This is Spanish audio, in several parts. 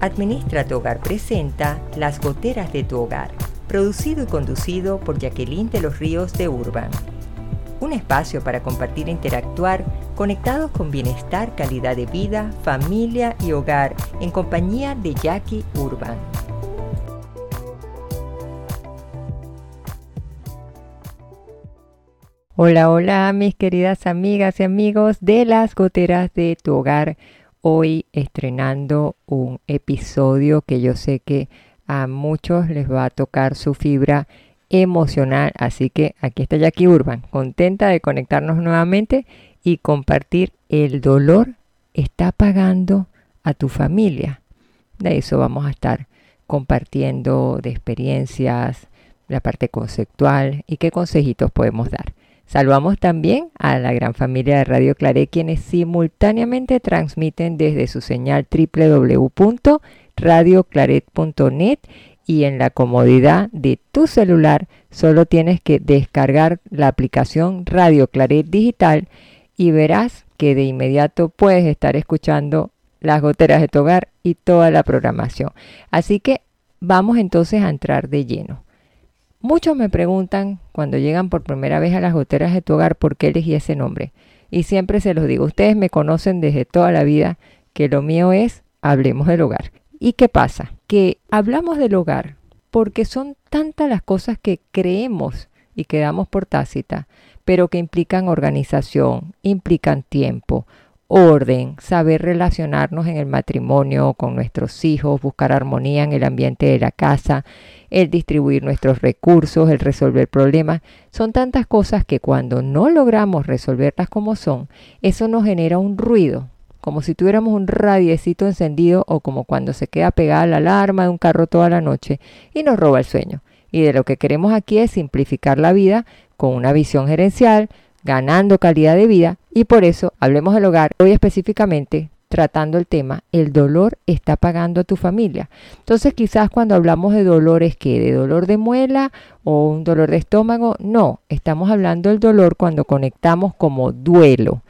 Administra tu Hogar presenta Las Goteras de tu Hogar, producido y conducido por Jacqueline de los Ríos de Urban. Un espacio para compartir e interactuar conectados con bienestar, calidad de vida, familia y hogar en compañía de Jackie Urban. Hola, hola mis queridas amigas y amigos de las goteras de tu hogar. Hoy estrenando un episodio que yo sé que a muchos les va a tocar su fibra emocional. Así que aquí está Jackie Urban, contenta de conectarnos nuevamente y compartir el dolor está pagando a tu familia. De eso vamos a estar compartiendo de experiencias, la parte conceptual y qué consejitos podemos dar. Saludamos también a la gran familia de Radio Claret quienes simultáneamente transmiten desde su señal www.radioclaret.net y en la comodidad de tu celular solo tienes que descargar la aplicación Radio Claret Digital y verás que de inmediato puedes estar escuchando las goteras de tu y toda la programación. Así que vamos entonces a entrar de lleno. Muchos me preguntan cuando llegan por primera vez a las goteras de tu hogar por qué elegí ese nombre. Y siempre se los digo, ustedes me conocen desde toda la vida que lo mío es hablemos del hogar. ¿Y qué pasa? Que hablamos del hogar porque son tantas las cosas que creemos y quedamos por tácita, pero que implican organización, implican tiempo, orden, saber relacionarnos en el matrimonio con nuestros hijos, buscar armonía en el ambiente de la casa, el distribuir nuestros recursos, el resolver problemas. Son tantas cosas que cuando no logramos resolverlas como son, eso nos genera un ruido, como si tuviéramos un radiecito encendido o como cuando se queda pegada la alarma de un carro toda la noche y nos roba el sueño. Y de lo que queremos aquí es simplificar la vida con una visión gerencial, ganando calidad de vida y por eso hablemos del hogar hoy específicamente tratando el tema, el dolor está pagando a tu familia. Entonces quizás cuando hablamos de dolores que de dolor de muela o un dolor de estómago, no, estamos hablando del dolor cuando conectamos como duelo.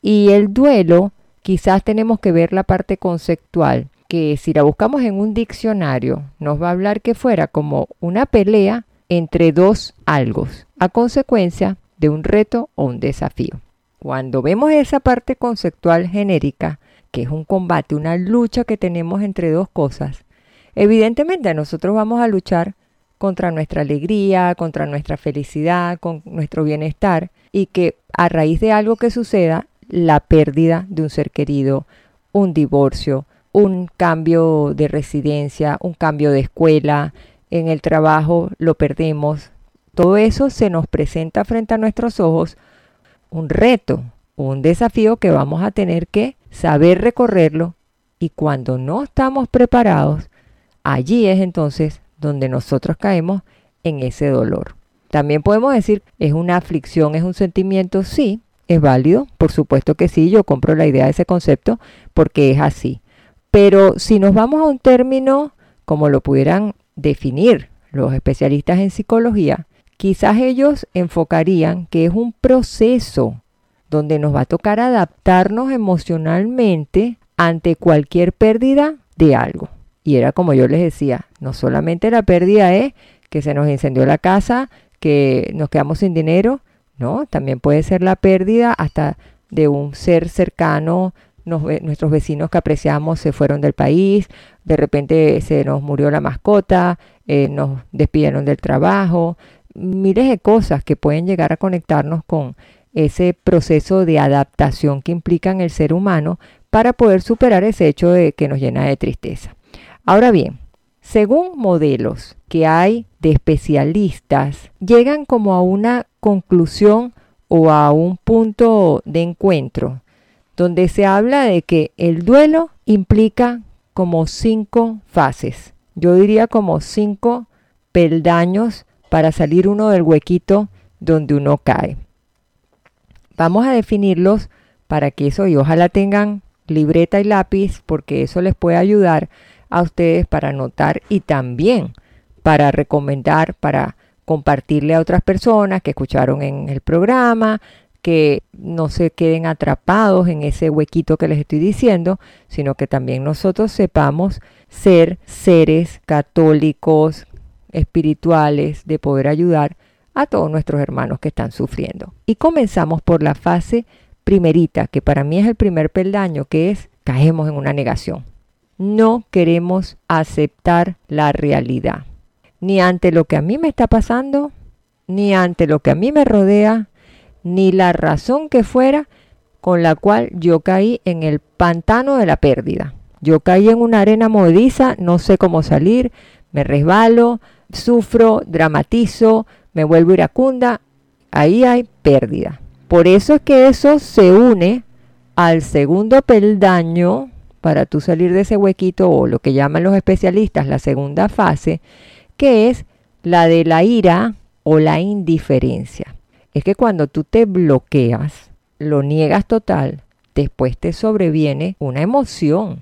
Y el duelo quizás tenemos que ver la parte conceptual, que si la buscamos en un diccionario nos va a hablar que fuera como una pelea entre dos algos, a consecuencia de un reto o un desafío. Cuando vemos esa parte conceptual genérica, que es un combate, una lucha que tenemos entre dos cosas, evidentemente nosotros vamos a luchar contra nuestra alegría, contra nuestra felicidad, con nuestro bienestar y que a raíz de algo que suceda, la pérdida de un ser querido, un divorcio, un cambio de residencia, un cambio de escuela, en el trabajo lo perdemos, todo eso se nos presenta frente a nuestros ojos un reto, un desafío que vamos a tener que saber recorrerlo y cuando no estamos preparados, allí es entonces donde nosotros caemos en ese dolor. También podemos decir, es una aflicción, es un sentimiento, sí, es válido, por supuesto que sí, yo compro la idea de ese concepto porque es así. Pero si nos vamos a un término como lo pudieran definir los especialistas en psicología, quizás ellos enfocarían que es un proceso donde nos va a tocar adaptarnos emocionalmente ante cualquier pérdida de algo. Y era como yo les decía, no solamente la pérdida es que se nos incendió la casa, que nos quedamos sin dinero, no, también puede ser la pérdida hasta de un ser cercano, nuestros vecinos que apreciamos se fueron del país, de repente se nos murió la mascota, eh, nos despidieron del trabajo, miles de cosas que pueden llegar a conectarnos con ese proceso de adaptación que implica en el ser humano para poder superar ese hecho de que nos llena de tristeza. Ahora bien, según modelos que hay de especialistas, llegan como a una conclusión o a un punto de encuentro donde se habla de que el duelo implica como cinco fases. Yo diría como cinco peldaños para salir uno del huequito donde uno cae. Vamos a definirlos para que eso y ojalá tengan libreta y lápiz porque eso les puede ayudar a ustedes para anotar y también para recomendar, para compartirle a otras personas que escucharon en el programa, que no se queden atrapados en ese huequito que les estoy diciendo, sino que también nosotros sepamos ser seres católicos, espirituales, de poder ayudar a todos nuestros hermanos que están sufriendo. Y comenzamos por la fase primerita, que para mí es el primer peldaño, que es caemos en una negación. No queremos aceptar la realidad, ni ante lo que a mí me está pasando, ni ante lo que a mí me rodea, ni la razón que fuera con la cual yo caí en el pantano de la pérdida. Yo caí en una arena movediza, no sé cómo salir, me resbalo, sufro, dramatizo, me vuelvo iracunda, ahí hay pérdida. Por eso es que eso se une al segundo peldaño para tú salir de ese huequito o lo que llaman los especialistas la segunda fase, que es la de la ira o la indiferencia es que cuando tú te bloqueas, lo niegas total, después te sobreviene una emoción.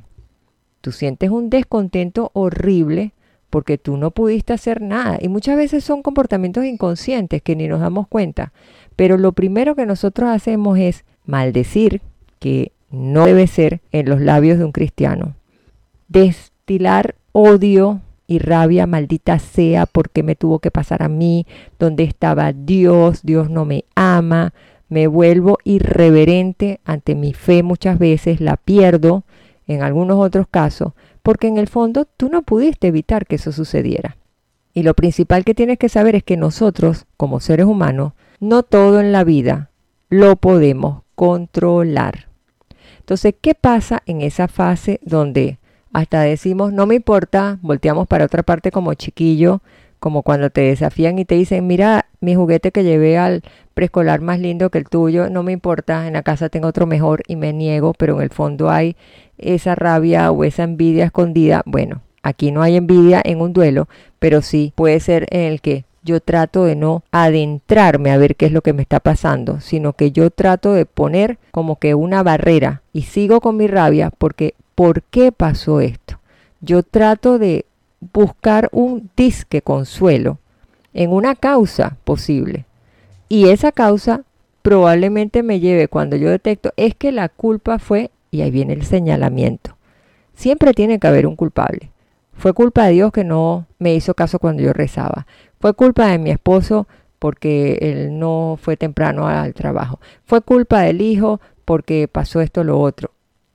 Tú sientes un descontento horrible porque tú no pudiste hacer nada. Y muchas veces son comportamientos inconscientes que ni nos damos cuenta. Pero lo primero que nosotros hacemos es maldecir, que no debe ser en los labios de un cristiano. Destilar odio y rabia, maldita sea, porque me tuvo que pasar a mí? ¿Dónde estaba Dios? Dios no me ama. Me vuelvo irreverente ante mi fe muchas veces, la pierdo en algunos otros casos, porque en el fondo tú no pudiste evitar que eso sucediera. Y lo principal que tienes que saber es que nosotros, como seres humanos, no todo en la vida lo podemos controlar. Entonces, ¿qué pasa en esa fase donde hasta decimos, no me importa, volteamos para otra parte como chiquillo, como cuando te desafían y te dicen, mira, mi juguete que llevé al preescolar más lindo que el tuyo, no me importa, en la casa tengo otro mejor y me niego, pero en el fondo hay esa rabia o esa envidia escondida. Bueno, aquí no hay envidia en un duelo, pero sí puede ser en el que yo trato de no adentrarme a ver qué es lo que me está pasando, sino que yo trato de poner como que una barrera y sigo con mi rabia porque ¿por qué pasó esto? Yo trato de buscar un disque consuelo en una causa posible. Y esa causa probablemente me lleve cuando yo detecto es que la culpa fue, y ahí viene el señalamiento. Siempre tiene que haber un culpable. Fue culpa de Dios que no me hizo caso cuando yo rezaba. Fue culpa de mi esposo porque él no fue temprano al trabajo. Fue culpa del hijo porque pasó esto o lo otro.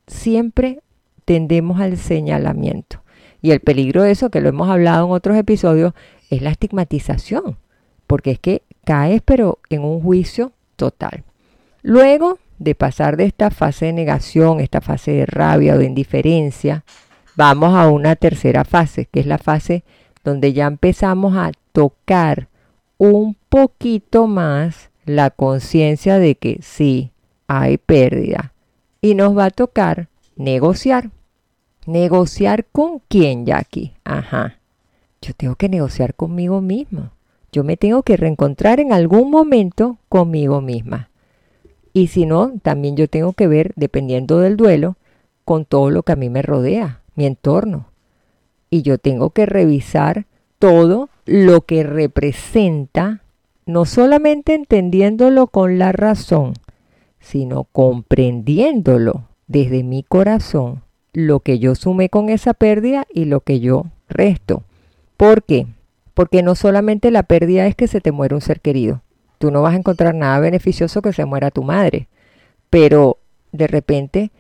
Siempre tendemos al señalamiento. Y el peligro de eso, que lo hemos hablado en otros episodios, es la estigmatización, porque es que caes pero en un juicio total. Luego de pasar de esta fase de negación, esta fase de rabia o de indiferencia, vamos a una tercera fase, que es la fase donde ya empezamos a tocar un poquito más la conciencia de que sí, hay pérdida. Y nos va a tocar negociar. ¿Negociar con quién, Jackie? Ajá. Yo tengo que negociar conmigo mismo. Yo me tengo que reencontrar en algún momento conmigo misma. Y si no, también yo tengo que ver, dependiendo del duelo, con todo lo que a mí me rodea, mi entorno. Y yo tengo que revisar todo lo que representa, no solamente entendiéndolo con la razón, sino comprendiéndolo desde mi corazón lo que yo sumé con esa pérdida y lo que yo resto. ¿Por qué? Porque no solamente la pérdida es que se te muere un ser querido. Tú no vas a encontrar nada beneficioso que se muera tu madre. Pero de repente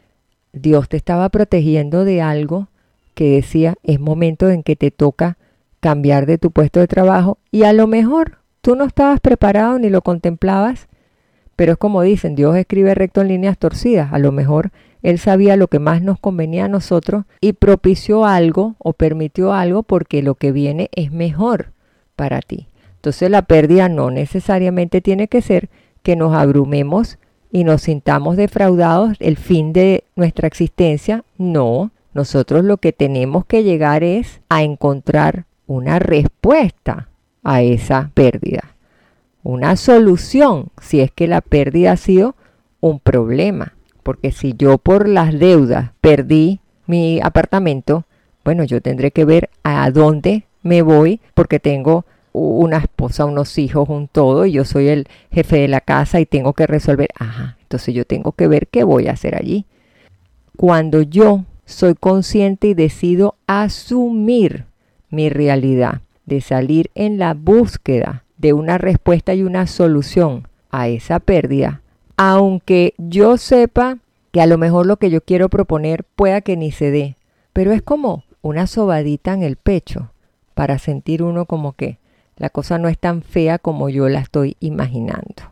Dios te estaba protegiendo de algo que decía es momento en que te toca cambiar de tu puesto de trabajo y a lo mejor tú no estabas preparado ni lo contemplabas, pero es como dicen, Dios escribe recto en líneas torcidas. A lo mejor él sabía lo que más nos convenía a nosotros y propició algo o permitió algo porque lo que viene es mejor para ti. Entonces la pérdida no necesariamente tiene que ser que nos abrumemos y nos sintamos defraudados el fin de nuestra existencia. No, nosotros lo que tenemos que llegar es a encontrar una respuesta a esa pérdida, una solución si es que la pérdida ha sido un problema. Porque si yo por las deudas perdí mi apartamento, bueno, yo tendré que ver a dónde me voy porque tengo una esposa, unos hijos, un todo, y yo soy el jefe de la casa y tengo que resolver, ajá, entonces yo tengo que ver qué voy a hacer allí. Cuando yo soy consciente y decido asumir mi realidad, de salir en la búsqueda de una respuesta y una solución a esa pérdida, aunque yo sepa que a lo mejor lo que yo quiero proponer pueda que ni se dé, pero es como una sobadita en el pecho para sentir uno como que la cosa no es tan fea como yo la estoy imaginando.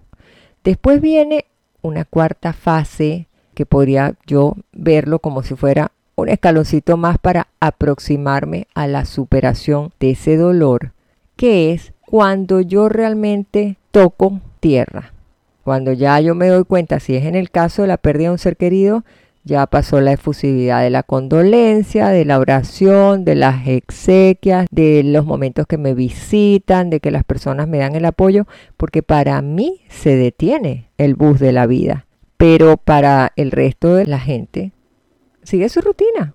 Después viene una cuarta fase que podría yo verlo como si fuera un escaloncito más para aproximarme a la superación de ese dolor, que es cuando yo realmente toco tierra. Cuando ya yo me doy cuenta, si es en el caso de la pérdida de un ser querido, ya pasó la efusividad de la condolencia, de la oración, de las exequias, de los momentos que me visitan, de que las personas me dan el apoyo, porque para mí se detiene el bus de la vida. Pero para el resto de la gente sigue su rutina.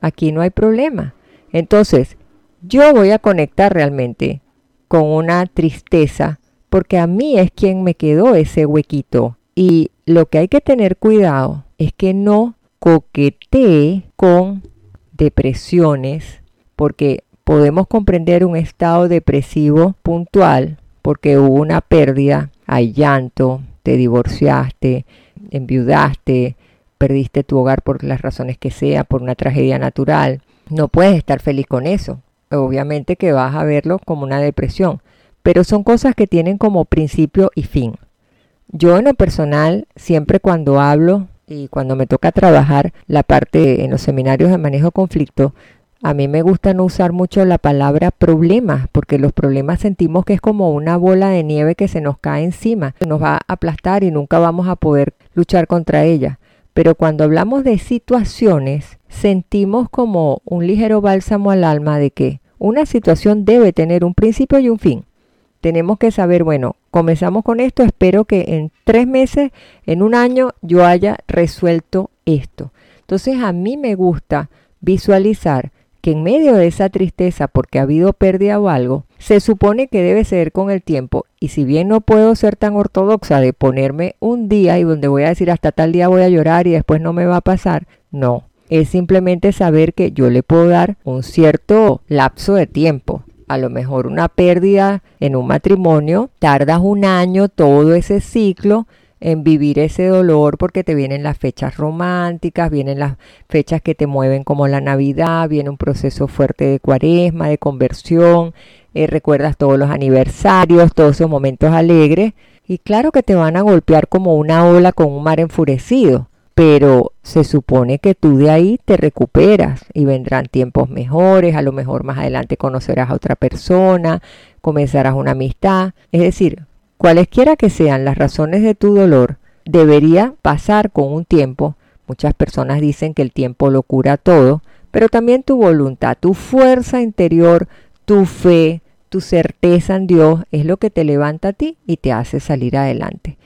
Aquí no hay problema. Entonces, yo voy a conectar realmente con una tristeza porque a mí es quien me quedó ese huequito. Y lo que hay que tener cuidado es que no coquetee con depresiones porque podemos comprender un estado depresivo puntual porque hubo una pérdida, hay llanto, te divorciaste, enviudaste, perdiste tu hogar por las razones que sea, por una tragedia natural, no puedes estar feliz con eso. Obviamente que vas a verlo como una depresión, pero son cosas que tienen como principio y fin. Yo en lo personal, siempre cuando hablo y cuando me toca trabajar la parte en los seminarios de manejo conflicto, a mí me gusta no usar mucho la palabra problemas, porque los problemas sentimos que es como una bola de nieve que se nos cae encima, nos va a aplastar y nunca vamos a poder luchar contra ella. Pero cuando hablamos de situaciones, sentimos como un ligero bálsamo al alma de que una situación debe tener un principio y un fin. Tenemos que saber, bueno, comenzamos con esto, espero que en tres meses, en un año, yo haya resuelto esto. Entonces a mí me gusta visualizar que en medio de esa tristeza porque ha habido pérdida o algo, se supone que debe ser con el tiempo. Y si bien no puedo ser tan ortodoxa de ponerme un día y donde voy a decir hasta tal día voy a llorar y después no me va a pasar, no. Es simplemente saber que yo le puedo dar un cierto lapso de tiempo. A lo mejor una pérdida en un matrimonio, tardas un año, todo ese ciclo, en vivir ese dolor porque te vienen las fechas románticas, vienen las fechas que te mueven como la Navidad, viene un proceso fuerte de cuaresma, de conversión, eh, recuerdas todos los aniversarios, todos esos momentos alegres y claro que te van a golpear como una ola con un mar enfurecido, pero se supone que tú de ahí te recuperas y vendrán tiempos mejores, a lo mejor más adelante conocerás a otra persona, comenzarás una amistad, es decir, Cualesquiera que sean las razones de tu dolor, debería pasar con un tiempo. Muchas personas dicen que el tiempo lo cura todo, pero también tu voluntad, tu fuerza interior, tu fe, tu certeza en Dios es lo que te levanta a ti y te hace salir adelante.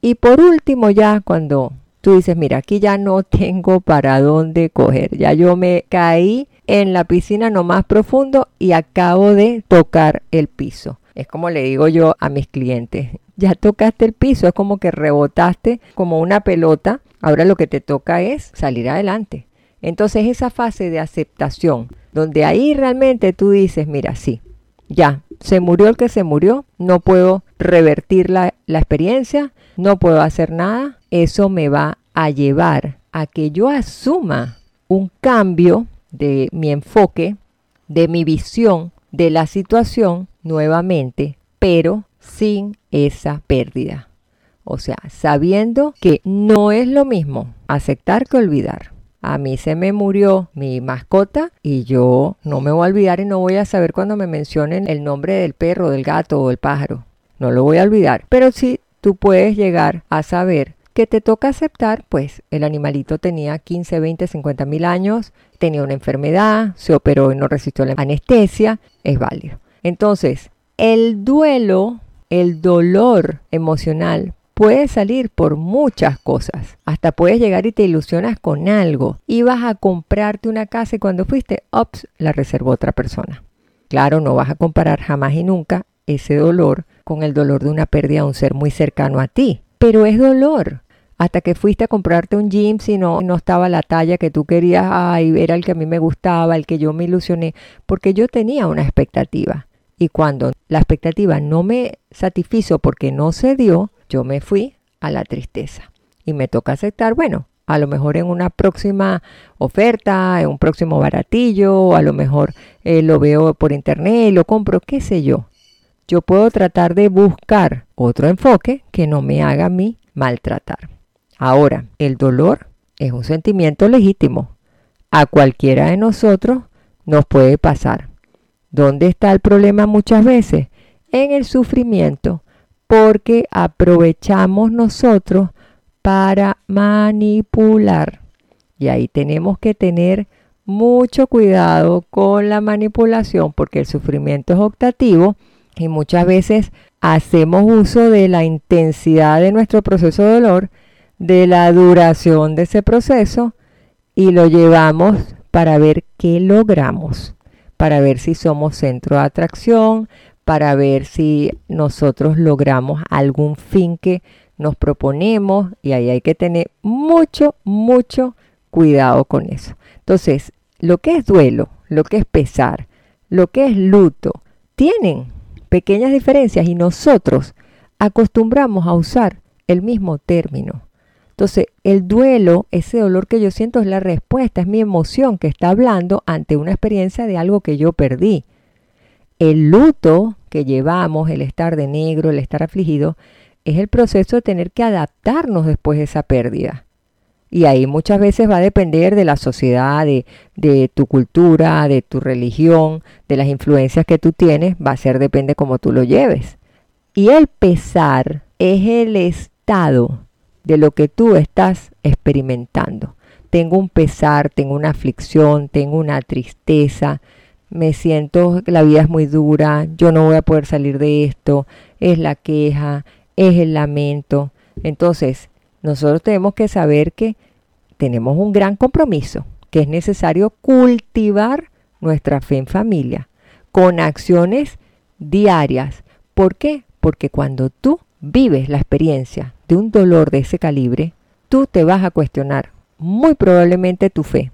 Y por último ya cuando tú dices, mira, aquí ya no tengo para dónde coger, ya yo me caí en la piscina no más profundo y acabo de tocar el piso. Es como le digo yo a mis clientes, ya tocaste el piso, es como que rebotaste como una pelota, ahora lo que te toca es salir adelante. Entonces esa fase de aceptación, donde ahí realmente tú dices, mira, sí, ya, se murió el que se murió, no puedo revertir la, la experiencia, no puedo hacer nada, eso me va a llevar a que yo asuma un cambio de mi enfoque, de mi visión de la situación nuevamente, pero sin esa pérdida. O sea, sabiendo que no es lo mismo aceptar que olvidar. A mí se me murió mi mascota y yo no me voy a olvidar y no voy a saber cuando me mencionen el nombre del perro, del gato o del pájaro. No lo voy a olvidar. Pero sí tú puedes llegar a saber que te toca aceptar, pues el animalito tenía 15, 20, 50 mil años, tenía una enfermedad, se operó y no resistió la anestesia, es válido. Entonces, el duelo, el dolor emocional puede salir por muchas cosas. Hasta puedes llegar y te ilusionas con algo. Ibas a comprarte una casa y cuando fuiste, ops, la reservó otra persona. Claro, no vas a comparar jamás y nunca ese dolor con el dolor de una pérdida de un ser muy cercano a ti, pero es dolor. Hasta que fuiste a comprarte un jean si no, no estaba la talla que tú querías, ay, era el que a mí me gustaba, el que yo me ilusioné, porque yo tenía una expectativa. Y cuando la expectativa no me satisfizo porque no se dio, yo me fui a la tristeza. Y me toca aceptar, bueno, a lo mejor en una próxima oferta, en un próximo baratillo, a lo mejor eh, lo veo por internet, lo compro, qué sé yo. Yo puedo tratar de buscar otro enfoque que no me haga a mí maltratar. Ahora, el dolor es un sentimiento legítimo. A cualquiera de nosotros nos puede pasar. ¿Dónde está el problema muchas veces? En el sufrimiento, porque aprovechamos nosotros para manipular. Y ahí tenemos que tener mucho cuidado con la manipulación porque el sufrimiento es optativo y muchas veces hacemos uso de la intensidad de nuestro proceso de dolor, de la duración de ese proceso y lo llevamos para ver qué logramos, para ver si somos centro de atracción, para ver si nosotros logramos algún fin que nos proponemos y ahí hay que tener mucho, mucho cuidado con eso. Entonces, lo que es duelo, lo que es pesar, lo que es luto, tienen pequeñas diferencias y nosotros acostumbramos a usar el mismo término. Entonces, el duelo, ese dolor que yo siento es la respuesta, es mi emoción que está hablando ante una experiencia de algo que yo perdí. El luto que llevamos, el estar de negro, el estar afligido, es el proceso de tener que adaptarnos después de esa pérdida. Y ahí muchas veces va a depender de la sociedad, de, tu cultura, de tu religión, de las influencias que tú tienes, va a ser depende cómo tú lo lleves. Y el pesar es el estado de lo que tú estás experimentando. Tengo un pesar, tengo una aflicción, tengo una tristeza, me siento la vida es muy dura, yo no voy a poder salir de esto, es la queja, es el lamento. Entonces, nosotros tenemos que saber que tenemos un gran compromiso, que es necesario cultivar nuestra fe en familia con acciones diarias. ¿Por qué? Porque cuando tú vives la experiencia de un dolor de ese calibre, tú te vas a cuestionar muy probablemente tu fe,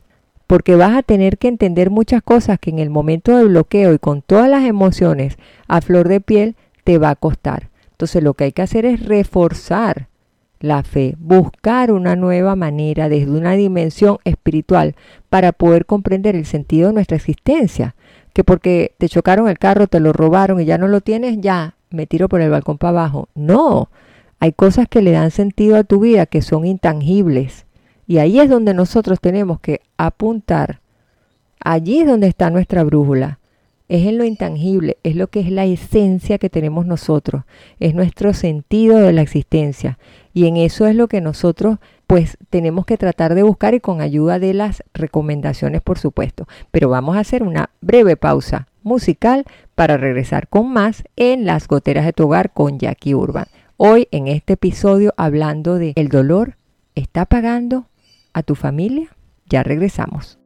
porque vas a tener que entender muchas cosas que en el momento de bloqueo y con todas las emociones a flor de piel te va a costar. Entonces lo que hay que hacer es reforzar la fe, buscar una nueva manera desde una dimensión espiritual para poder comprender el sentido de nuestra existencia. Que porque te chocaron el carro, te lo robaron y ya no lo tienes, ya me tiro por el balcón para abajo. No, hay cosas que le dan sentido a tu vida que son intangibles. Y ahí es donde nosotros tenemos que apuntar. Allí es donde está nuestra brújula es en lo intangible, es lo que es la esencia que tenemos nosotros, es nuestro sentido de la existencia. Y en eso es lo que nosotros pues tenemos que tratar de buscar y con ayuda de las recomendaciones, por supuesto. Pero vamos a hacer una breve pausa musical para regresar con más en Las Goteras de tu Hogar con Jackie Urban. Hoy en este episodio hablando de el dolor está pagando a tu familia. Ya regresamos.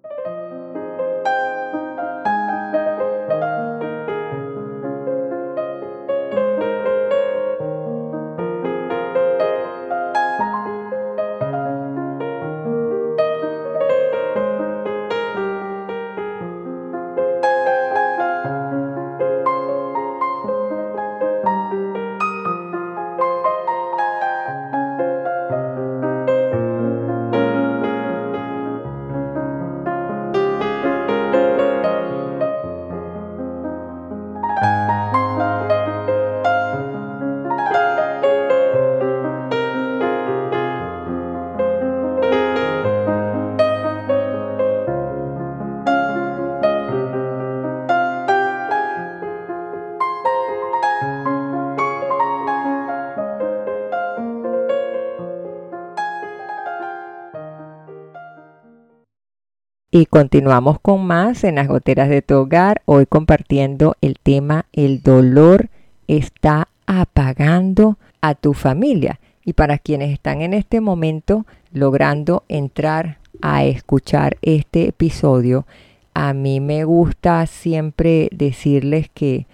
Y continuamos con más en las goteras de tu hogar, hoy compartiendo el tema El dolor está apagando a tu familia. Y para quienes están en este momento logrando entrar a escuchar este episodio, a mí me gusta siempre decirles que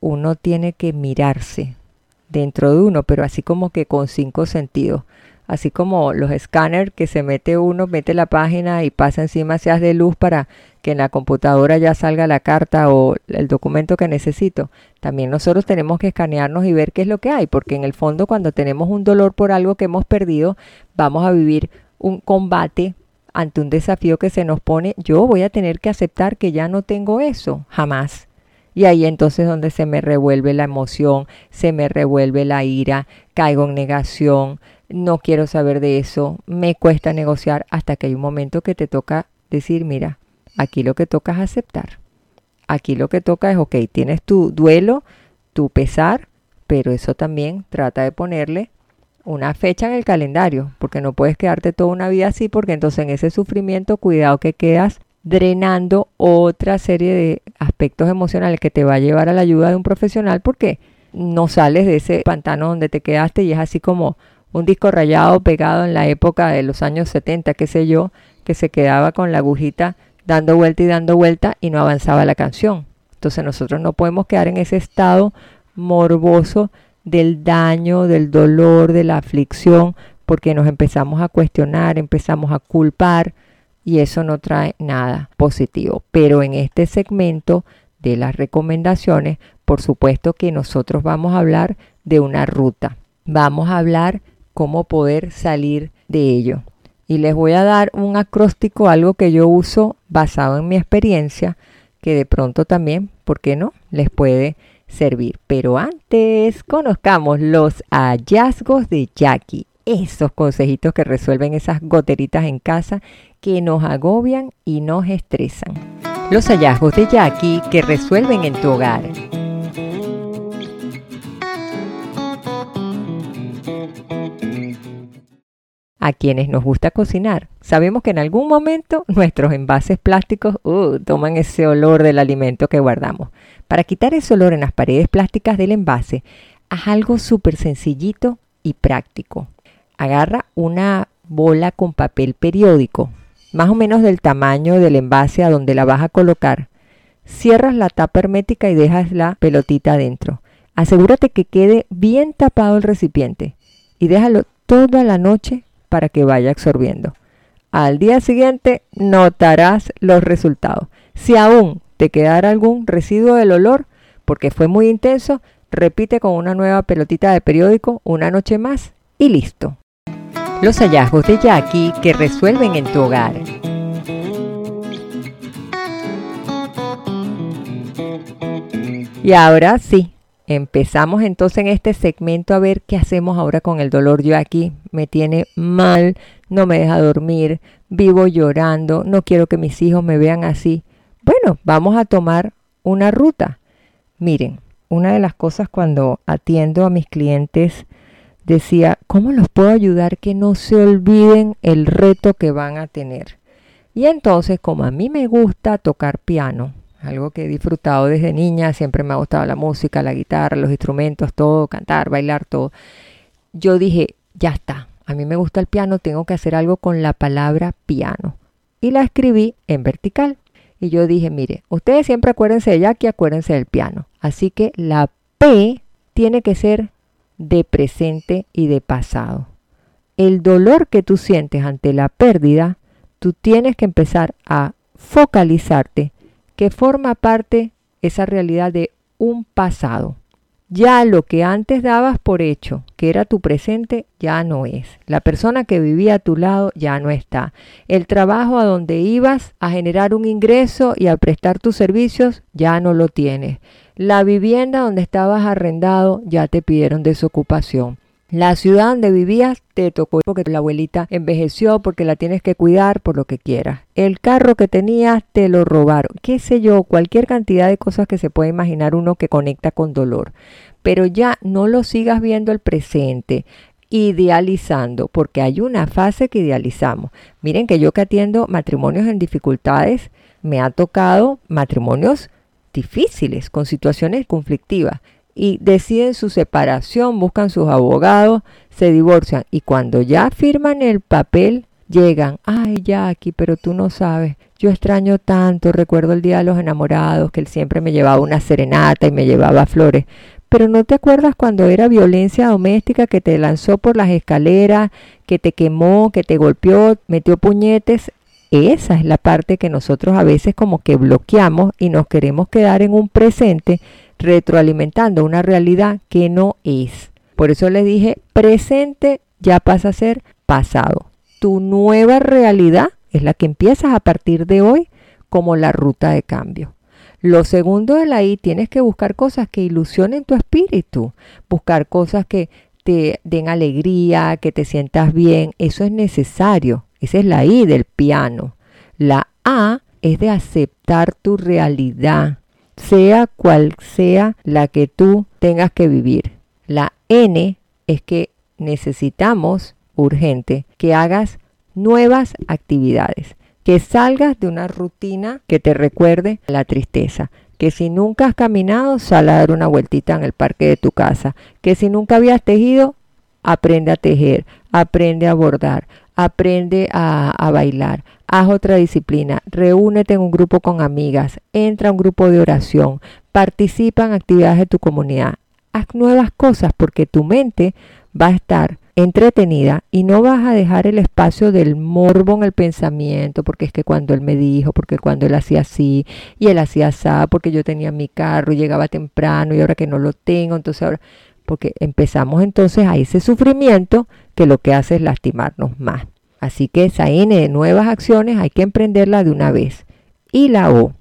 uno tiene que mirarse dentro de uno, pero así como que con cinco sentidos. Así como los escáneres que se mete uno, mete la página y pasa encima se de luz para que en la computadora ya salga la carta o el documento que necesito. También nosotros tenemos que escanearnos y ver qué es lo que hay, porque en el fondo cuando tenemos un dolor por algo que hemos perdido, vamos a vivir un combate ante un desafío que se nos pone. Yo voy a tener que aceptar que ya no tengo eso, jamás. Y ahí entonces donde se me revuelve la emoción, se me revuelve la ira, caigo en negación, no quiero saber de eso, me cuesta negociar hasta que hay un momento que te toca decir, mira, aquí lo que toca es aceptar. Aquí lo que toca es, ok, tienes tu duelo, tu pesar, pero eso también trata de ponerle una fecha en el calendario, porque no puedes quedarte toda una vida así, porque entonces en ese sufrimiento, cuidado que quedas drenando otra serie de aspectos emocionales que te va a llevar a la ayuda de un profesional, porque no sales de ese pantano donde te quedaste y es así como un disco rayado pegado en la época de los años 70, qué sé yo, que se quedaba con la agujita dando vuelta y dando vuelta y no avanzaba la canción. Entonces nosotros no podemos quedar en ese estado morboso del daño, del dolor, de la aflicción, porque nos empezamos a cuestionar, empezamos a culpar y eso no trae nada positivo. Pero en este segmento de las recomendaciones, por supuesto que nosotros vamos a hablar de una ruta. Vamos a hablar cómo poder salir de ello. Y les voy a dar un acróstico, algo que yo uso basado en mi experiencia, que de pronto también, ¿por qué no?, les puede servir. Pero antes, conozcamos los hallazgos de Jackie, esos consejitos que resuelven esas goteritas en casa que nos agobian y nos estresan. Los hallazgos de Jackie que resuelven en tu hogar. A quienes nos gusta cocinar. Sabemos que en algún momento nuestros envases plásticos uh, toman ese olor del alimento que guardamos. Para quitar ese olor en las paredes plásticas del envase, haz algo súper sencillito y práctico. Agarra una bola con papel periódico, más o menos del tamaño del envase a donde la vas a colocar. Cierras la tapa hermética y dejas la pelotita adentro. Asegúrate que quede bien tapado el recipiente y déjalo toda la noche para que vaya absorbiendo. Al día siguiente notarás los resultados. Si aún te quedara algún residuo del olor, porque fue muy intenso, repite con una nueva pelotita de periódico una noche más y listo. Los hallazgos de Jackie que resuelven en tu hogar. Y ahora sí, Empezamos entonces en este segmento a ver qué hacemos ahora con el dolor. Yo aquí me tiene mal, no me deja dormir, vivo llorando, no quiero que mis hijos me vean así. Bueno, vamos a tomar una ruta. Miren, una de las cosas cuando atiendo a mis clientes decía, ¿cómo los puedo ayudar que no se olviden el reto que van a tener? Y entonces, como a mí me gusta tocar piano, algo que he disfrutado desde niña, siempre me ha gustado la música, la guitarra, los instrumentos, todo, cantar, bailar, todo. Yo dije, ya está, a mí me gusta el piano, tengo que hacer algo con la palabra piano. Y la escribí en vertical. Y yo dije, mire, ustedes siempre acuérdense de Jackie, acuérdense del piano. Así que la P tiene que ser de presente y de pasado. El dolor que tú sientes ante la pérdida, tú tienes que empezar a focalizarte que forma parte esa realidad de un pasado. Ya lo que antes dabas por hecho, que era tu presente, ya no es. La persona que vivía a tu lado ya no está. El trabajo a donde ibas a generar un ingreso y a prestar tus servicios, ya no lo tienes. La vivienda donde estabas arrendado, ya te pidieron desocupación. La ciudad donde vivías te tocó porque la abuelita envejeció, porque la tienes que cuidar, por lo que quieras. El carro que tenías te lo robaron, qué sé yo, cualquier cantidad de cosas que se puede imaginar uno que conecta con dolor. Pero ya no lo sigas viendo el presente, idealizando, porque hay una fase que idealizamos. Miren que yo que atiendo matrimonios en dificultades, me ha tocado matrimonios difíciles, con situaciones conflictivas y deciden su separación, buscan sus abogados, se divorcian y cuando ya firman el papel llegan, ay Jackie, pero tú no sabes, Yo extraño tanto, recuerdo el día de los enamorados, que él siempre me llevaba una serenata y me llevaba flores. Pero no te acuerdas cuando era violencia doméstica que te lanzó por las escaleras, que te quemó, que te golpeó, metió puñetes. Esa es la parte que nosotros a veces como que bloqueamos y nos queremos quedar en un presente retroalimentando una realidad que no es. Por eso les dije, presente ya pasa a ser pasado. Tu nueva realidad es la que empiezas a partir de hoy como la ruta de cambio. Lo segundo de la I, tienes que buscar cosas que ilusionen tu espíritu, buscar cosas que te den alegría, que te sientas bien, eso es necesario. Esa es la I del piano. La A es de aceptar tu realidad, sea cual sea la que tú tengas que vivir. La N es que necesitamos urgente que hagas nuevas actividades, que salgas de una rutina que te recuerde la tristeza, que si nunca has caminado, sal a dar una vueltita en el parque de tu casa, que si nunca habías tejido, aprende a tejer, aprende a bordar, aprende a, a, bailar, haz otra disciplina, reúnete en un grupo con amigas, entra a un grupo de oración, participa en actividades de tu comunidad, haz nuevas cosas porque tu mente va a estar entretenida y no vas a dejar el espacio del morbo en el pensamiento, porque es que cuando él me dijo, porque cuando él hacía así y él hacía así, porque yo tenía mi carro y llegaba temprano y ahora que no lo tengo, entonces ahora, porque empezamos entonces a ese sufrimiento que lo que hace es lastimarnos más. Así que esa N de nuevas acciones hay que emprenderla de una vez. Y la O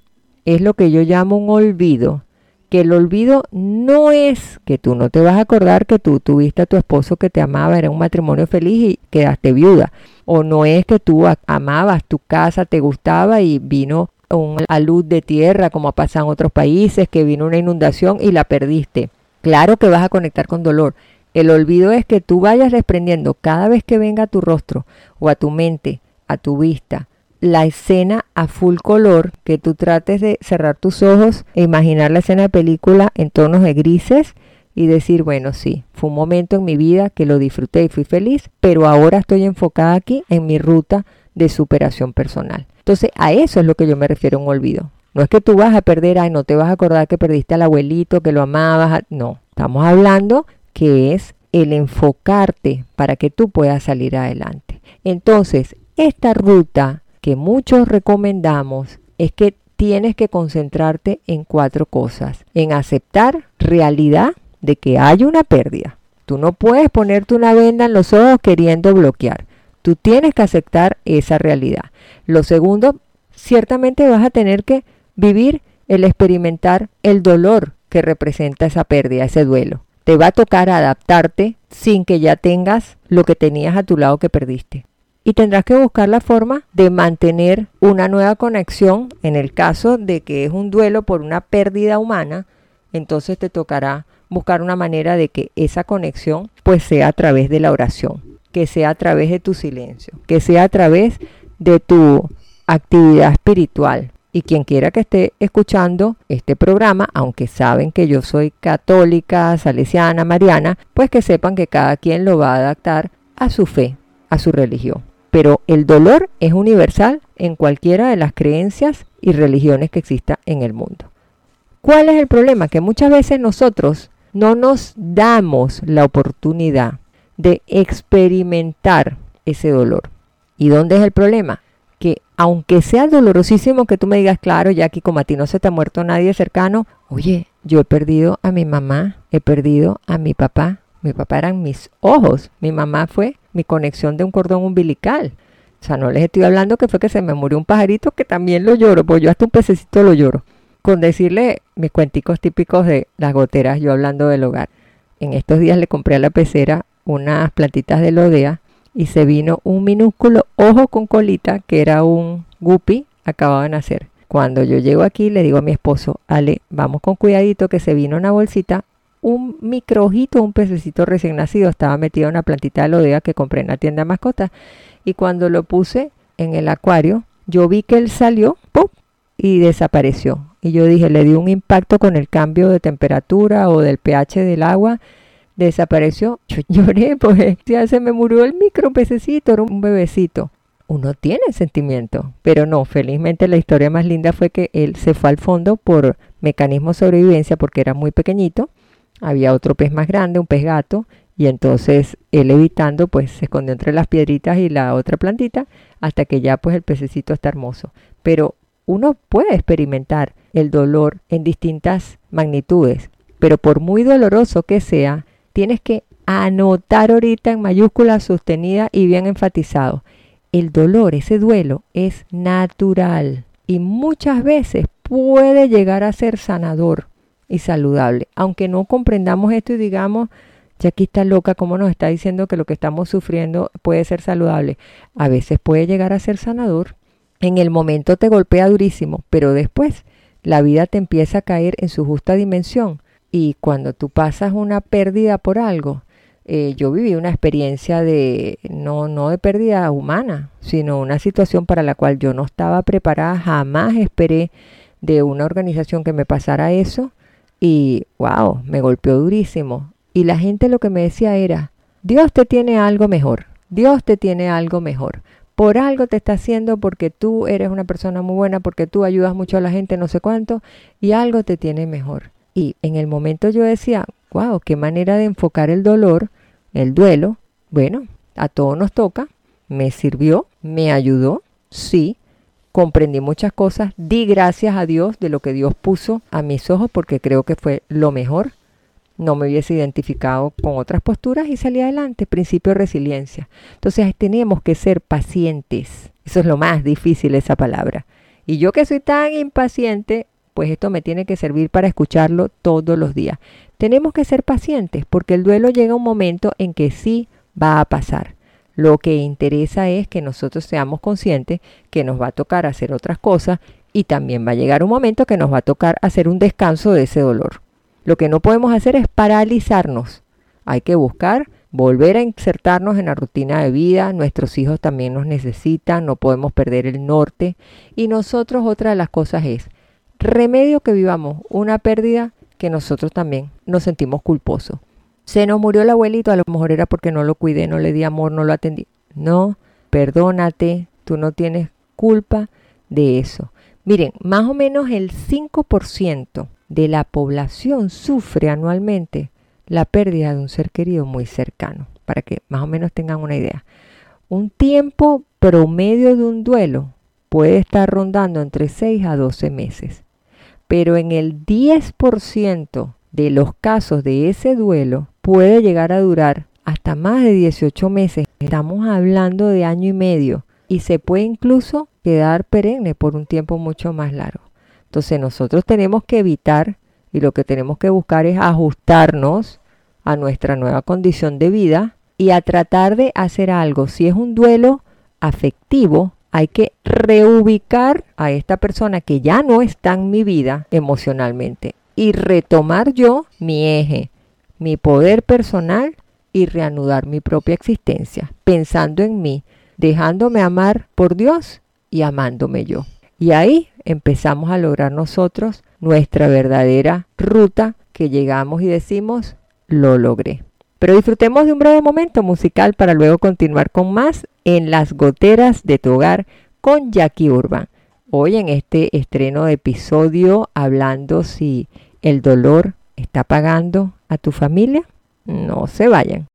es lo que yo llamo un olvido que el olvido no es que tú no te vas a acordar que tú tuviste a tu esposo que te amaba, era un matrimonio feliz y quedaste viuda. O no es que tú amabas tu casa, te gustaba y vino una luz de tierra como ha pasado en otros países, que vino una inundación y la perdiste. Claro que vas a conectar con dolor. El olvido es que tú vayas desprendiendo cada vez que venga a tu rostro o a tu mente, a tu vista, la escena a full color, que tú trates de cerrar tus ojos e imaginar la escena de película en tonos de grises y decir, bueno, sí, fue un momento en mi vida que lo disfruté y fui feliz, pero ahora estoy enfocada aquí en mi ruta de superación personal. Entonces, a eso es lo que yo me refiero un olvido. No es que tú vas a perder, ay, no te vas a acordar que perdiste al abuelito, que lo amabas. No, estamos hablando que es el enfocarte para que tú puedas salir adelante. Entonces, esta ruta que muchos recomendamos es que tienes que concentrarte en cuatro cosas. En aceptar realidad de que hay una pérdida. Tú no puedes ponerte una venda en los ojos queriendo bloquear. Tú tienes que aceptar esa realidad. Lo segundo, ciertamente vas a tener que vivir el experimentar el dolor que representa esa pérdida, ese duelo. Te va a tocar adaptarte sin que ya tengas lo que tenías a tu lado que perdiste y tendrás que buscar la forma de mantener una nueva conexión en el caso de que es un duelo por una pérdida humana, entonces te tocará buscar una manera de que esa conexión pues sea a través de la oración, que sea a través de tu silencio, que sea a través de tu actividad espiritual. Y quien quiera que esté escuchando este programa, aunque saben que yo soy católica, salesiana, mariana, pues que sepan que cada quien lo va a adaptar a su fe, a su religión pero el dolor es universal en cualquiera de las creencias y religiones que exista en el mundo. ¿Cuál es el problema? Que muchas veces nosotros no nos damos la oportunidad de experimentar ese dolor. ¿Y dónde es el problema? Que aunque sea dolorosísimo que tú me digas, claro, ya aquí como a ti no se te ha muerto nadie cercano, oye, yo he perdido a mi mamá, he perdido a mi papá, mi papá eran mis ojos, mi mamá fue mi conexión de un cordón umbilical. O sea, no les estoy hablando que fue que se me murió un pajarito que también lo lloro, pues yo hasta un pececito lo lloro. Con decirle mis cuenticos típicos de las goteras, yo hablando del hogar. En estos días le compré a la pecera unas plantitas de lodea y se vino un minúsculo ojo con colita que era un guppy acabado de nacer. Cuando yo llego aquí le digo a mi esposo, Ale, vamos con cuidadito que se vino una bolsita un microojito, un pececito recién nacido, estaba metido en una plantita de lodea que compré en la tienda de mascotas. Y cuando lo puse en el acuario, yo vi que él salió ¡pum! y desapareció. Y yo dije, le dio un impacto con el cambio de temperatura o del pH del agua. Desapareció. Yo lloré, pues ya se me murió el micro pececito, era un bebecito. uno tiene sentimiento, pero no, felizmente la historia más linda fue que él se fue al fondo por mecanismo de sobrevivencia porque era muy pequeñito, había otro pez más grande, un pez gato, y entonces él evitando pues se escondió entre las piedritas y la otra plantita hasta que ya pues el pececito está hermoso. Pero uno puede experimentar el dolor en distintas magnitudes, pero por muy doloroso que sea, tienes que anotar ahorita en mayúscula sostenida y bien enfatizado. El dolor, ese duelo, es natural y muchas veces puede llegar a ser sanador y saludable. Aunque no comprendamos esto y digamos, ya aquí está loca, ¿cómo nos está diciendo que lo que estamos sufriendo puede ser saludable? A veces puede llegar a ser sanador. En el momento te golpea durísimo, pero después la vida te empieza a caer en su justa dimensión. Y cuando tú pasas una pérdida por algo, eh, yo viví una experiencia de, no, no de pérdida humana, sino una situación para la cual yo no estaba preparada, jamás esperé de una organización que me pasara eso y wow, me golpeó durísimo. Y la gente lo que me decía era, Dios te tiene algo mejor, Dios te tiene algo mejor. Por algo te está haciendo porque tú eres una persona muy buena, porque tú ayudas mucho a la gente, no sé cuánto, y algo te tiene mejor. Y en el momento yo decía, wow, qué manera de enfocar el dolor, el duelo. Bueno, a todos nos toca, me sirvió, me ayudó, sí, comprendí muchas cosas, di gracias a Dios de lo que Dios puso a mis ojos porque creo que fue lo mejor. No me hubiese identificado con otras posturas y salí adelante. Principio de resiliencia. Entonces tenemos que ser pacientes. Eso es lo más difícil, esa palabra. Y yo que soy tan impaciente, pues esto me tiene que servir para escucharlo todos los días. Tenemos que ser pacientes porque el duelo llega un momento en que sí va a pasar. Lo que interesa es que nosotros seamos conscientes que nos va a tocar hacer otras cosas y también va a llegar un momento que nos va a tocar hacer un descanso de ese dolor. Lo que no podemos hacer es paralizarnos. Hay que buscar volver a insertarnos en la rutina de vida. Nuestros hijos también nos necesitan, no podemos perder el norte. Y nosotros otra de las cosas es remedio que vivamos una pérdida que nosotros también nos sentimos culposos. Se nos murió el abuelito, a lo mejor era porque no lo cuidé, no le di amor, no lo atendí. No, perdónate, tú no tienes culpa de eso. Miren, más o menos el 5% de la población sufre anualmente la pérdida de un ser querido muy cercano, para que más o menos tengan una idea. Un tiempo promedio de un duelo puede estar rondando entre 6 a 12 meses, pero en el 10% de los casos de ese duelo puede llegar a durar hasta más de 18 meses. Estamos hablando de año y medio y se puede incluso quedar perenne por un tiempo mucho más largo. Entonces nosotros tenemos que evitar y lo que tenemos que buscar es ajustarnos a nuestra nueva condición de vida y a tratar de hacer algo. Si es un duelo afectivo, hay que reubicar a esta persona que ya no está en mi vida emocionalmente y retomar yo mi eje, mi poder personal y reanudar mi propia existencia, pensando en mí, dejándome amar por Dios y amándome yo. Y ahí empezamos a lograr nosotros nuestra verdadera ruta que llegamos y decimos, lo logré. Pero disfrutemos de un breve momento musical para luego continuar con más en las goteras de tu hogar con Jackie Urban. Hoy en este estreno de episodio hablando si el dolor está pagando a tu familia, no se vayan.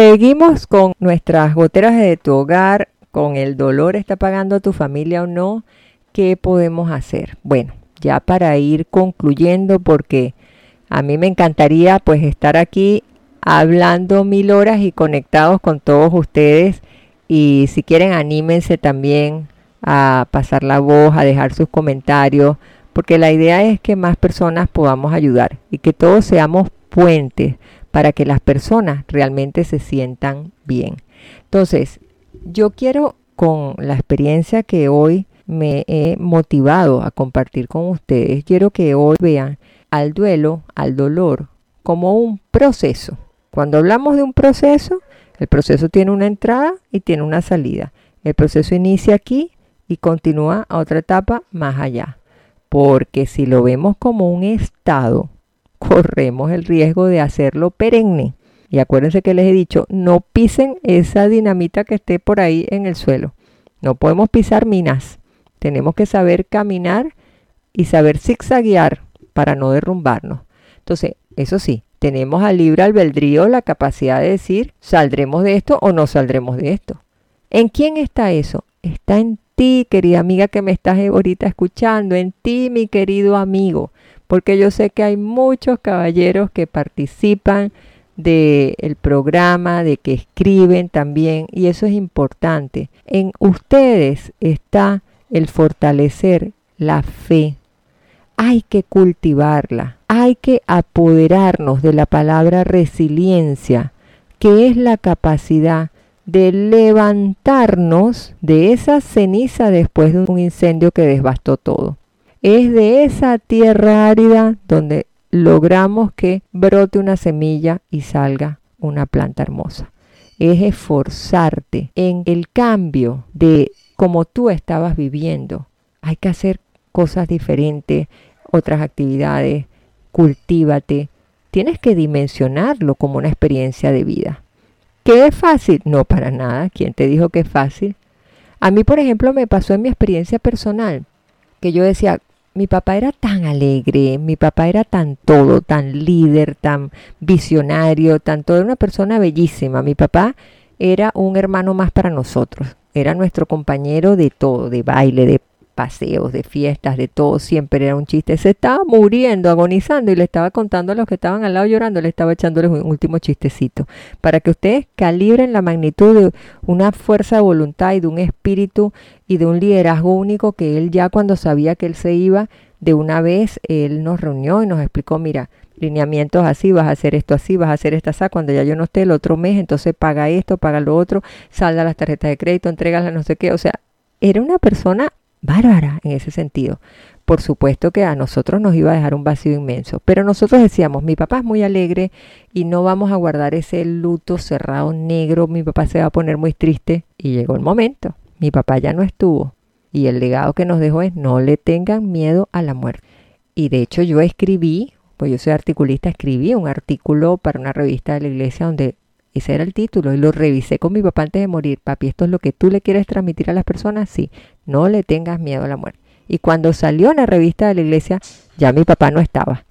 Seguimos con nuestras goteras de tu hogar, con el dolor está pagando tu familia o no, ¿qué podemos hacer? Bueno, ya para ir concluyendo, porque a mí me encantaría pues estar aquí hablando mil horas y conectados con todos ustedes. Y si quieren, anímense también a pasar la voz, a dejar sus comentarios, porque la idea es que más personas podamos ayudar y que todos seamos puentes para que las personas realmente se sientan bien. Entonces, yo quiero con la experiencia que hoy me he motivado a compartir con ustedes, quiero que hoy vean al duelo, al dolor, como un proceso. Cuando hablamos de un proceso, el proceso tiene una entrada y tiene una salida. El proceso inicia aquí y continúa a otra etapa más allá. Porque si lo vemos como un estado, corremos el riesgo de hacerlo perenne. Y acuérdense que les he dicho, no pisen esa dinamita que esté por ahí en el suelo. No podemos pisar minas. Tenemos que saber caminar y saber zigzaguear para no derrumbarnos. Entonces, eso sí, tenemos al libre albedrío la capacidad de decir, saldremos de esto o no saldremos de esto. ¿En quién está eso? Está en ti, querida amiga que me estás ahorita escuchando, en ti, mi querido amigo, porque yo sé que hay muchos caballeros que participan del programa, de que escriben también, y eso es importante. En ustedes está el fortalecer la fe. Hay que cultivarla, hay que apoderarnos de la palabra resiliencia, que es la capacidad de levantarnos de esa ceniza después de un incendio que devastó todo. Es de esa tierra árida donde logramos que brote una semilla y salga una planta hermosa. Es esforzarte en el cambio de como tú estabas viviendo. Hay que hacer cosas diferentes, otras actividades, cultívate. Tienes que dimensionarlo como una experiencia de vida. ¿Qué es fácil? No, para nada. ¿Quién te dijo que es fácil? A mí, por ejemplo, me pasó en mi experiencia personal que yo decía, mi papá era tan alegre, mi papá era tan todo, tan líder, tan visionario, tan todo, una persona bellísima. Mi papá era un hermano más para nosotros, era nuestro compañero de todo, de baile, de paseos, de fiestas, de todo, siempre era un chiste. Se estaba muriendo, agonizando y le estaba contando a los que estaban al lado llorando, le estaba echándoles un último chistecito, para que ustedes calibren la magnitud de una fuerza de voluntad y de un espíritu y de un liderazgo único que él ya cuando sabía que él se iba, de una vez él nos reunió y nos explicó, mira, lineamientos así, vas a hacer esto así, vas a hacer esta así, cuando ya yo no esté el otro mes, entonces paga esto, paga lo otro, salda las tarjetas de crédito, entregas no sé qué, o sea, era una persona bárbara en ese sentido. Por supuesto que a nosotros nos iba a dejar un vacío inmenso, pero nosotros decíamos, mi papá es muy alegre y no vamos a guardar ese luto cerrado negro, mi papá se va a poner muy triste y llegó el momento, mi papá ya no estuvo y el legado que nos dejó es no le tengan miedo a la muerte. Y de hecho yo escribí, pues yo soy articulista, escribí un artículo para una revista de la iglesia donde ese era el título y lo revisé con mi papá antes de morir. Papi, ¿esto es lo que tú le quieres transmitir a las personas? Sí, no le tengas miedo a la muerte. Y cuando salió en la revista de la iglesia, ya mi papá no estaba.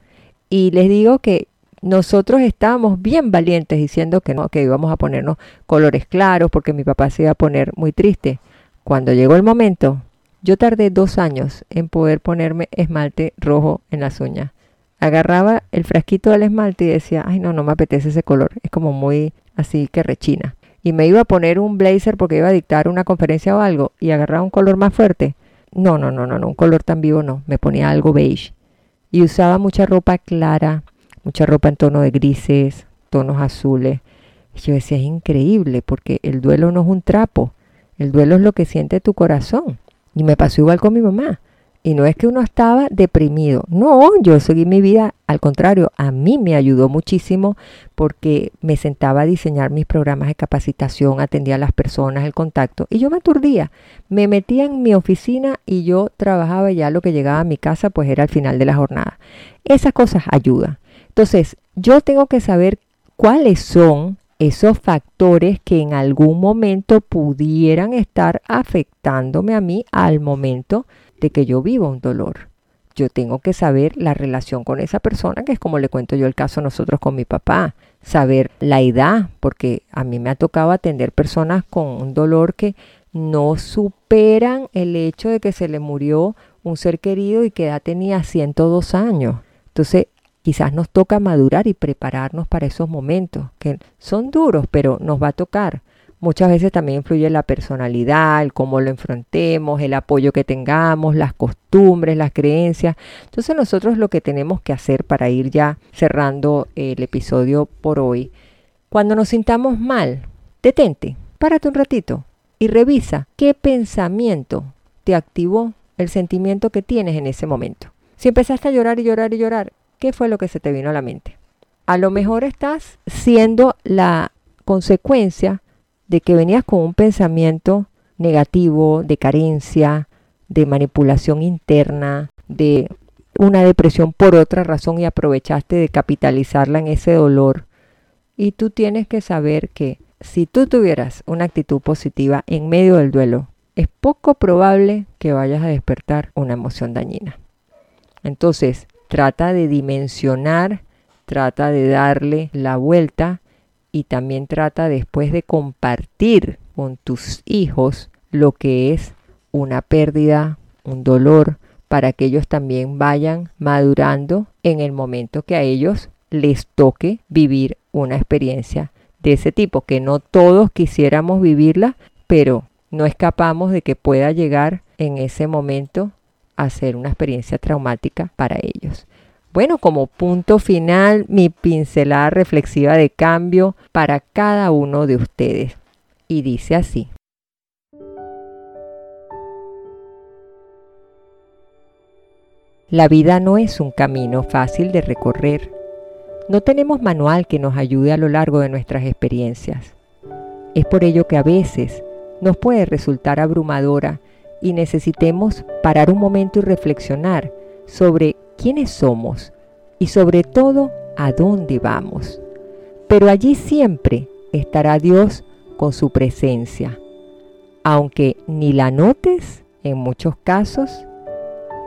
Y les digo que nosotros estábamos bien valientes diciendo que no, que íbamos a ponernos colores claros porque mi papá se iba a poner muy triste. Cuando llegó el momento, yo tardé dos años en poder ponerme esmalte rojo en las uñas. Agarraba el frasquito del esmalte y decía, ay no, no me apetece ese color, es como muy así que rechina. Y me iba a poner un blazer porque iba a dictar una conferencia o algo y agarraba un color más fuerte. No, no, no, no, no, un color tan vivo no, me ponía algo beige. Y usaba mucha ropa clara, mucha ropa en tono de grises, tonos azules. Y yo decía, es increíble porque el duelo no es un trapo, el duelo es lo que siente tu corazón. Y me pasó igual con mi mamá. Y no es que uno estaba deprimido, no, yo seguí mi vida, al contrario, a mí me ayudó muchísimo porque me sentaba a diseñar mis programas de capacitación, atendía a las personas, el contacto, y yo me aturdía, me metía en mi oficina y yo trabajaba ya lo que llegaba a mi casa, pues era al final de la jornada. Esas cosas ayudan. Entonces, yo tengo que saber cuáles son esos factores que en algún momento pudieran estar afectándome a mí al momento que yo vivo un dolor. Yo tengo que saber la relación con esa persona, que es como le cuento yo el caso nosotros con mi papá. saber la edad, porque a mí me ha tocado atender personas con un dolor que no superan el hecho de que se le murió un ser querido y que edad tenía 102 años. Entonces, quizás nos toca madurar y prepararnos para esos momentos, que son duros, pero nos va a tocar. Muchas veces también influye la personalidad, el cómo lo enfrentemos, el apoyo que tengamos, las costumbres, las creencias. Entonces nosotros lo que tenemos que hacer para ir ya cerrando el episodio por hoy, cuando nos sintamos mal, detente, párate un ratito y revisa qué pensamiento te activó el sentimiento que tienes en ese momento. Si empezaste a llorar y llorar y llorar, ¿qué fue lo que se te vino a la mente? A lo mejor estás siendo la consecuencia de que venías con un pensamiento negativo, de carencia, de manipulación interna, de una depresión por otra razón y aprovechaste de capitalizarla en ese dolor. Y tú tienes que saber que si tú tuvieras una actitud positiva en medio del duelo, es poco probable que vayas a despertar una emoción dañina. Entonces, trata de dimensionar, trata de darle la vuelta y también trata después de compartir con tus hijos lo que es una pérdida, un dolor, para que ellos también vayan madurando en el momento que a ellos les toque vivir una experiencia de ese tipo, que no todos quisiéramos vivirla, pero no escapamos de que pueda llegar en ese momento a ser una experiencia traumática para ellos. Bueno, como punto final, mi pincelada reflexiva de cambio para cada uno de ustedes. Y dice así. La vida no es un camino fácil de recorrer. No tenemos manual que nos ayude a lo largo de nuestras experiencias. Es por ello que a veces nos puede resultar abrumadora y necesitemos parar un momento y reflexionar sobre quiénes somos y sobre todo a dónde vamos. Pero allí siempre estará Dios con su presencia, aunque ni la notes en muchos casos,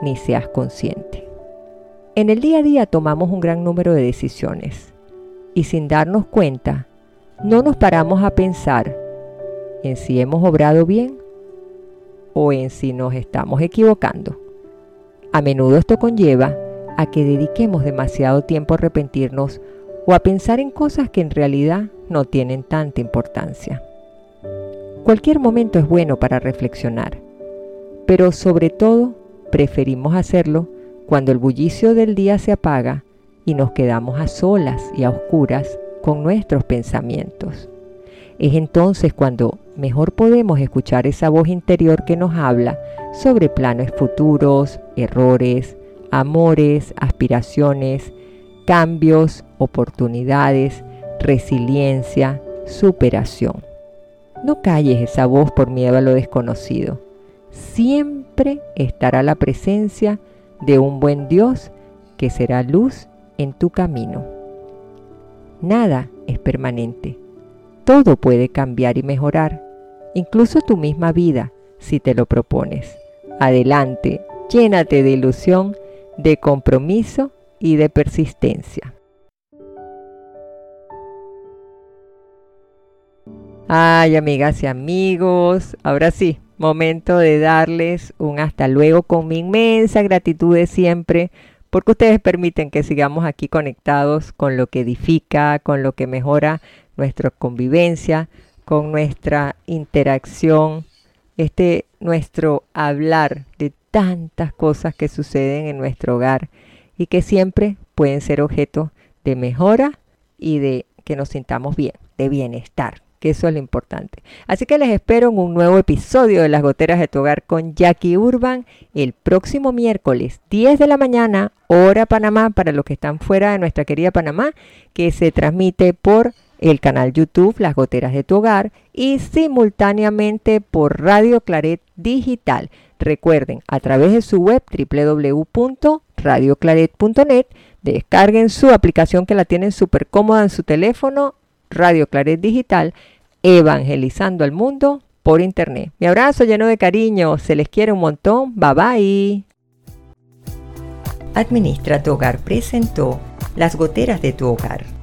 ni seas consciente. En el día a día tomamos un gran número de decisiones y sin darnos cuenta, no nos paramos a pensar en si hemos obrado bien o en si nos estamos equivocando. A menudo esto conlleva a que dediquemos demasiado tiempo a arrepentirnos o a pensar en cosas que en realidad no tienen tanta importancia. Cualquier momento es bueno para reflexionar, pero sobre todo preferimos hacerlo cuando el bullicio del día se apaga y nos quedamos a solas y a oscuras con nuestros pensamientos. Es entonces cuando mejor podemos escuchar esa voz interior que nos habla sobre planes futuros, errores, amores, aspiraciones, cambios, oportunidades, resiliencia, superación. No calles esa voz por miedo a lo desconocido. Siempre estará la presencia de un buen Dios que será luz en tu camino. Nada es permanente. Todo puede cambiar y mejorar, incluso tu misma vida, si te lo propones. Adelante, llénate de ilusión, de compromiso y de persistencia. Ay, amigas y amigos, ahora sí, momento de darles un hasta luego con mi inmensa gratitud de siempre, porque ustedes permiten que sigamos aquí conectados con lo que edifica, con lo que mejora nuestra convivencia, con nuestra interacción, este nuestro hablar de tantas cosas que suceden en nuestro hogar y que siempre pueden ser objeto de mejora y de que nos sintamos bien, de bienestar, que eso es lo importante. Así que les espero en un nuevo episodio de Las Goteras de tu Hogar con Jackie Urban el próximo miércoles, 10 de la mañana, hora Panamá, para los que están fuera de nuestra querida Panamá, que se transmite por el canal YouTube Las Goteras de tu Hogar y simultáneamente por Radio Claret Digital. Recuerden, a través de su web www.radioclaret.net, descarguen su aplicación que la tienen súper cómoda en su teléfono, Radio Claret Digital, evangelizando al mundo por internet. Mi abrazo lleno de cariño, se les quiere un montón, bye bye. Administra tu hogar presentó Las Goteras de tu Hogar